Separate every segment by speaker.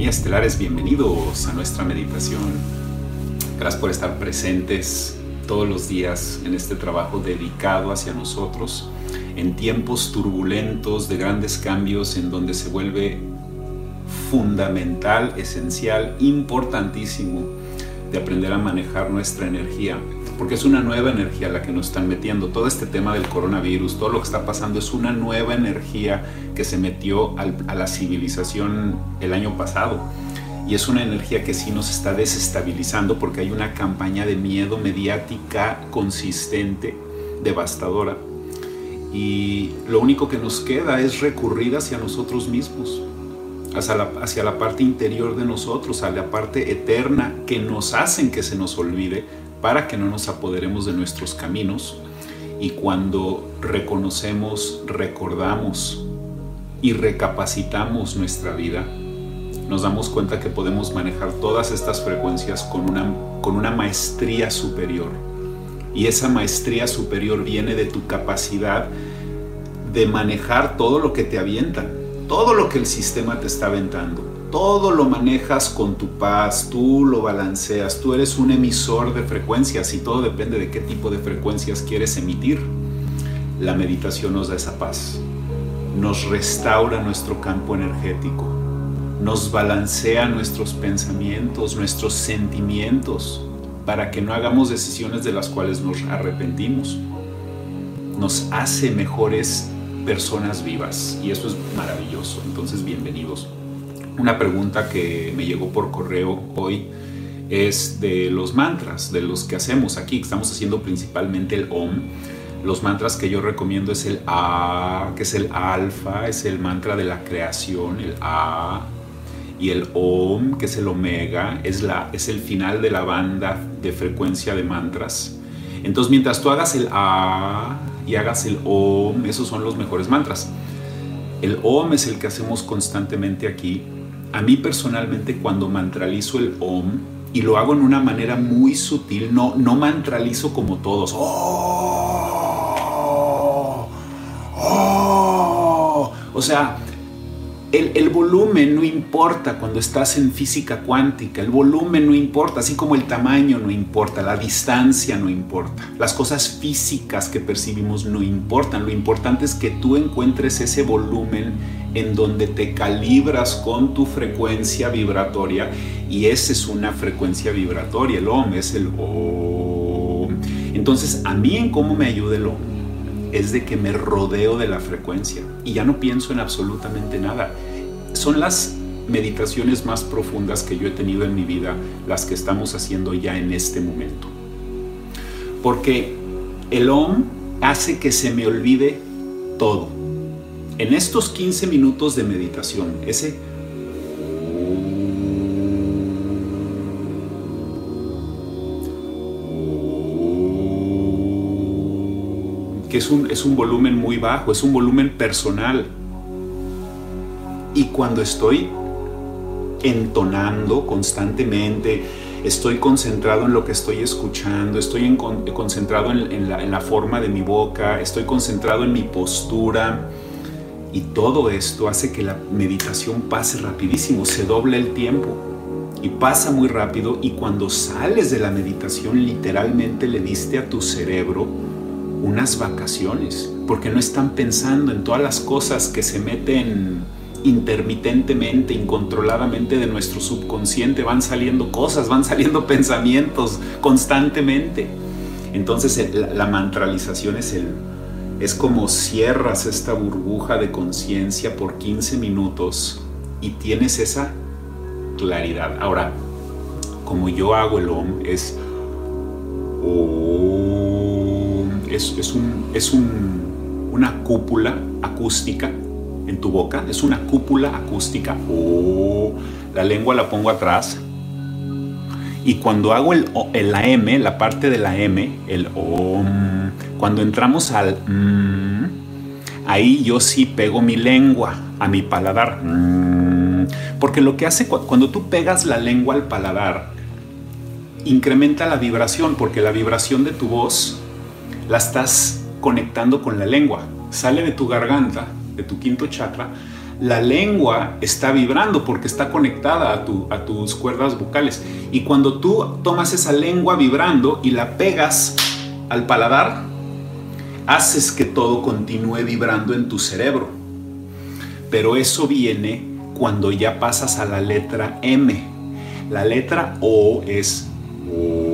Speaker 1: Estelares, bienvenidos a nuestra meditación. Gracias por estar presentes todos los días en este trabajo dedicado hacia nosotros, en tiempos turbulentos de grandes cambios en donde se vuelve fundamental, esencial, importantísimo de aprender a manejar nuestra energía porque es una nueva energía la que nos están metiendo. Todo este tema del coronavirus, todo lo que está pasando es una nueva energía que se metió a la civilización el año pasado. Y es una energía que sí nos está desestabilizando porque hay una campaña de miedo mediática consistente, devastadora. Y lo único que nos queda es recurrir hacia nosotros mismos, hacia la, hacia la parte interior de nosotros, a la parte eterna que nos hacen que se nos olvide para que no nos apoderemos de nuestros caminos y cuando reconocemos, recordamos y recapacitamos nuestra vida, nos damos cuenta que podemos manejar todas estas frecuencias con una, con una maestría superior. Y esa maestría superior viene de tu capacidad de manejar todo lo que te avienta, todo lo que el sistema te está aventando todo lo manejas con tu paz, tú lo balanceas, tú eres un emisor de frecuencias y todo depende de qué tipo de frecuencias quieres emitir. La meditación nos da esa paz, nos restaura nuestro campo energético, nos balancea nuestros pensamientos, nuestros sentimientos, para que no hagamos decisiones de las cuales nos arrepentimos. Nos hace mejores personas vivas y eso es maravilloso. Entonces, bienvenidos. Una pregunta que me llegó por correo hoy es de los mantras, de los que hacemos aquí. Estamos haciendo principalmente el OM. Los mantras que yo recomiendo es el A, que es el alfa, es el mantra de la creación, el A. Y el OM, que es el omega, es, la, es el final de la banda de frecuencia de mantras. Entonces, mientras tú hagas el A y hagas el OM, esos son los mejores mantras. El OM es el que hacemos constantemente aquí a mí personalmente cuando mantralizo el OM, y lo hago en una manera muy sutil, no, no mantralizo como todos. ¡Oh! ¡Oh! O sea, el, volumen no importa cuando estás en física cuántica, el volumen no importa, así como el tamaño no importa, la distancia no importa, las cosas físicas que percibimos no importan, lo importante es que tú encuentres ese volumen en donde te calibras con tu frecuencia vibratoria y esa es una frecuencia vibratoria, el OM es el OM. Entonces, a mí en cómo me ayuda el OM es de que me rodeo de la frecuencia y ya no pienso en absolutamente nada. Son las meditaciones más profundas que yo he tenido en mi vida las que estamos haciendo ya en este momento. Porque el OM hace que se me olvide todo. En estos 15 minutos de meditación, ese que es un, es un volumen muy bajo, es un volumen personal. Y cuando estoy entonando constantemente, estoy concentrado en lo que estoy escuchando, estoy concentrado en, la, en, la, forma de mi boca, estoy concentrado en mi postura. Y todo esto hace que la meditación pase rapidísimo, se doble el tiempo y pasa muy rápido y cuando sales de la meditación literalmente le diste a tu cerebro unas vacaciones, porque no están pensando en todas las cosas que se meten intermitentemente, incontroladamente de nuestro subconsciente, van saliendo cosas, van saliendo pensamientos constantemente. Entonces la, mantralización es el es como cierras esta burbuja de conciencia por 15 minutos y tienes esa claridad. Ahora, como yo hago el OM es es, un, es una cúpula acústica en tu boca, es una cúpula acústica. Oh, la lengua la pongo atrás. Y cuando hago el, la M, la parte de la M, el OM, cuando entramos al mm, ahí yo sí pego mi lengua a mi paladar. Mm, porque lo que hace cuando tú pegas la lengua al paladar, incrementa la vibración, porque la vibración de tu voz la estás conectando con la lengua. Sale de tu garganta, de tu quinto chakra, la lengua está vibrando porque está conectada a, tu, a tus cuerdas vocales. Y cuando tú tomas esa lengua vibrando y la pegas al paladar, haces que todo continúe vibrando en tu cerebro. Pero eso viene cuando ya pasas a la letra M. La letra O es O.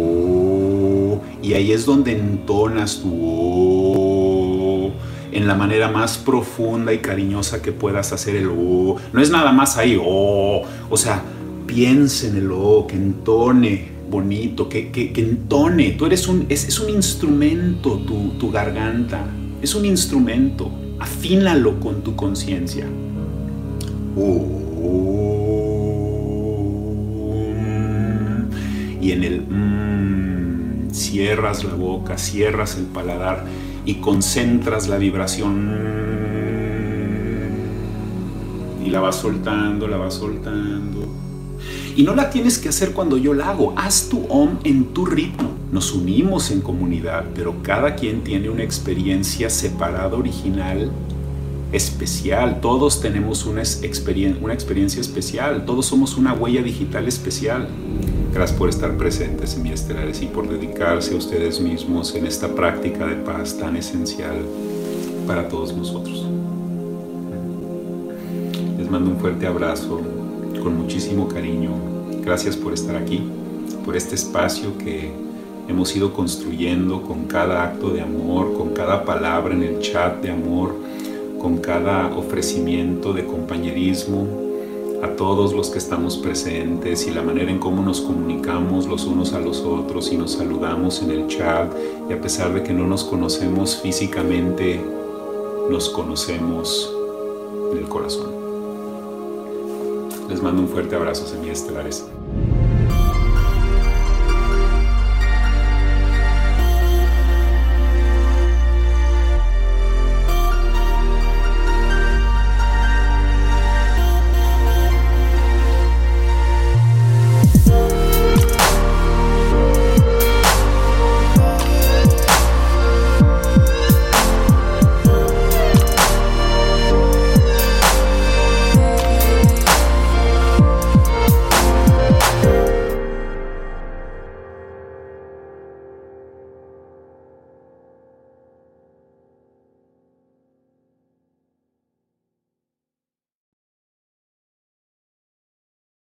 Speaker 1: Y ahí es donde entonas tu O en la manera más profunda y cariñosa que puedas hacer el O. No es nada más ahí O. O sea, piensa en el O, que entone bonito, que, que, entone. Tú eres un, es, un instrumento tu, tu garganta. Es un instrumento. Afínalo con tu conciencia. Y cierras la boca, cierras el paladar y concentras la vibración. Y la vas soltando, la vas soltando. Y no la tienes que hacer cuando yo la hago. Haz tu om en tu ritmo. Nos unimos en comunidad, pero cada quien tiene una experiencia separada, original especial, todos tenemos una, una experiencia especial, todos somos una huella digital especial. Gracias por estar presentes en mi estelares y por dedicarse a ustedes mismos en esta práctica de paz tan esencial para todos nosotros. Les mando un fuerte abrazo con muchísimo cariño. Gracias por estar aquí, por este espacio que hemos ido construyendo con cada acto de amor, con cada palabra en el chat de amor con cada ofrecimiento de compañerismo a todos los que estamos presentes y la manera en cómo nos comunicamos los unos a los otros y nos saludamos en el chat y a pesar de que no nos conocemos físicamente, nos conocemos en el corazón. Les mando un fuerte abrazo, semillas estelares.